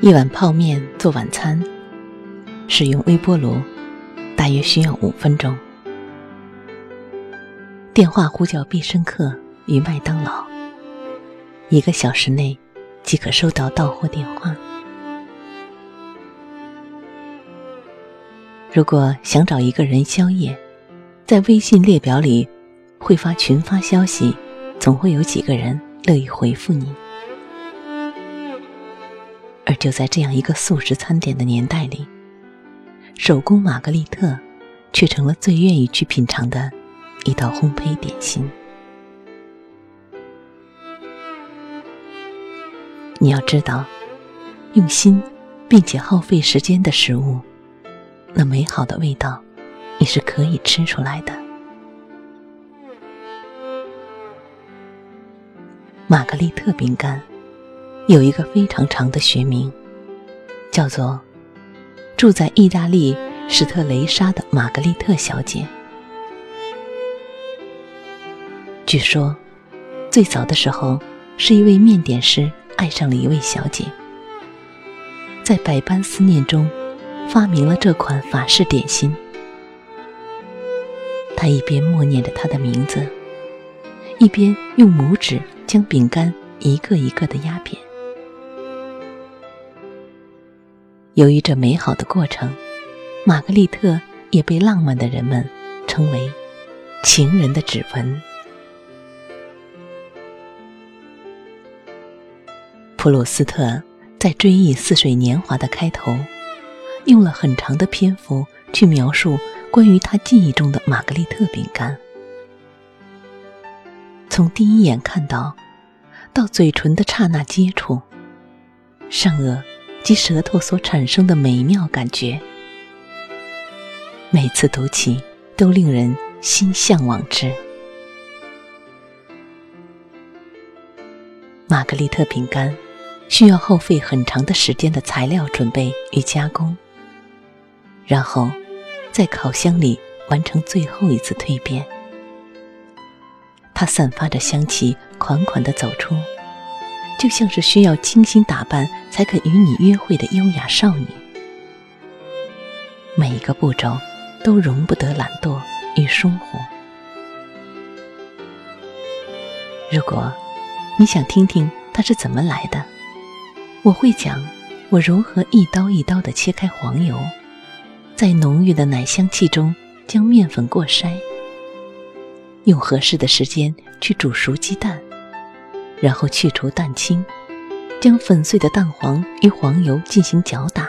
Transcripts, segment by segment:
一碗泡面做晚餐，使用微波炉，大约需要五分钟。电话呼叫必胜客与麦当劳，一个小时内即可收到到货电话。如果想找一个人宵夜，在微信列表里会发群发消息，总会有几个人乐意回复你。就在这样一个素食餐点的年代里，手工玛格丽特却成了最愿意去品尝的一道烘焙点心。你要知道，用心并且耗费时间的食物，那美好的味道，你是可以吃出来的。玛格丽特饼干。有一个非常长的学名，叫做“住在意大利史特雷莎的玛格丽特小姐”。据说，最早的时候，是一位面点师爱上了一位小姐，在百般思念中，发明了这款法式点心。他一边默念着她的名字，一边用拇指将饼干一个一个的压扁。由于这美好的过程，玛格丽特也被浪漫的人们称为“情人的指纹”。普鲁斯特在追忆似水年华的开头，用了很长的篇幅去描述关于他记忆中的玛格丽特饼干。从第一眼看到，到嘴唇的刹那接触，上颚。及舌头所产生的美妙感觉，每次读起都令人心向往之。玛格丽特饼干需要耗费很长的时间的材料准备与加工，然后在烤箱里完成最后一次蜕变。它散发着香气，款款的走出。就像是需要精心打扮才肯与你约会的优雅少女，每一个步骤都容不得懒惰与疏忽。如果你想听听它是怎么来的，我会讲我如何一刀一刀的切开黄油，在浓郁的奶香气中将面粉过筛，用合适的时间去煮熟鸡蛋。然后去除蛋清，将粉碎的蛋黄与黄油进行搅打，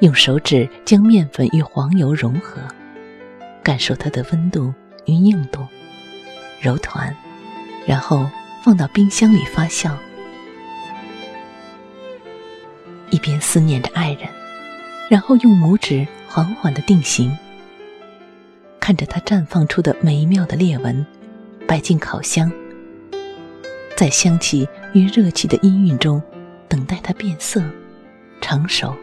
用手指将面粉与黄油融合，感受它的温度与硬度，揉团，然后放到冰箱里发酵。一边思念着爱人，然后用拇指缓缓的定型，看着它绽放出的美妙的裂纹，摆进烤箱。在香气与热气的氤氲中，等待它变色、成熟，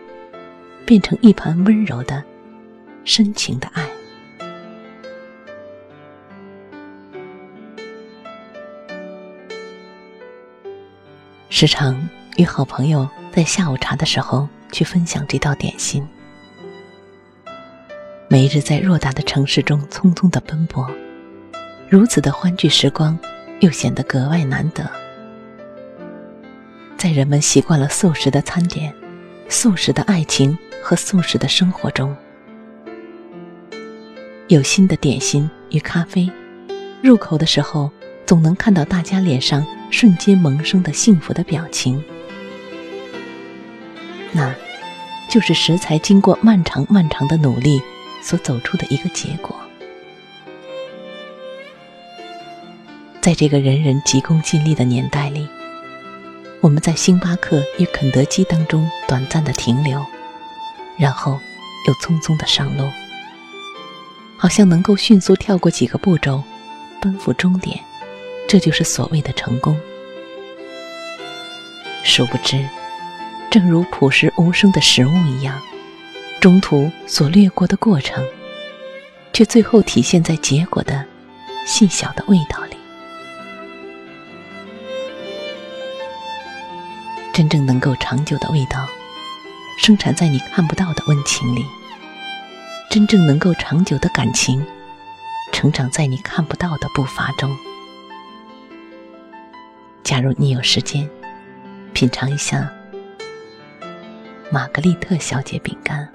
变成一盘温柔的、深情的爱。时常与好朋友在下午茶的时候去分享这道点心。每日在偌大的城市中匆匆的奔波，如此的欢聚时光。又显得格外难得。在人们习惯了素食的餐点、素食的爱情和素食的生活中，有新的点心与咖啡，入口的时候，总能看到大家脸上瞬间萌生的幸福的表情。那，就是食材经过漫长漫长的努力所走出的一个结果。在这个人人急功近利的年代里，我们在星巴克与肯德基当中短暂的停留，然后又匆匆的上路，好像能够迅速跳过几个步骤，奔赴终点，这就是所谓的成功。殊不知。正如朴实无声的食物一样，中途所掠过的过程，却最后体现在结果的细小的味道里。真正能够长久的味道，生产在你看不到的温情里；真正能够长久的感情，成长在你看不到的步伐中。假如你有时间，品尝一下。玛格丽特小姐饼干。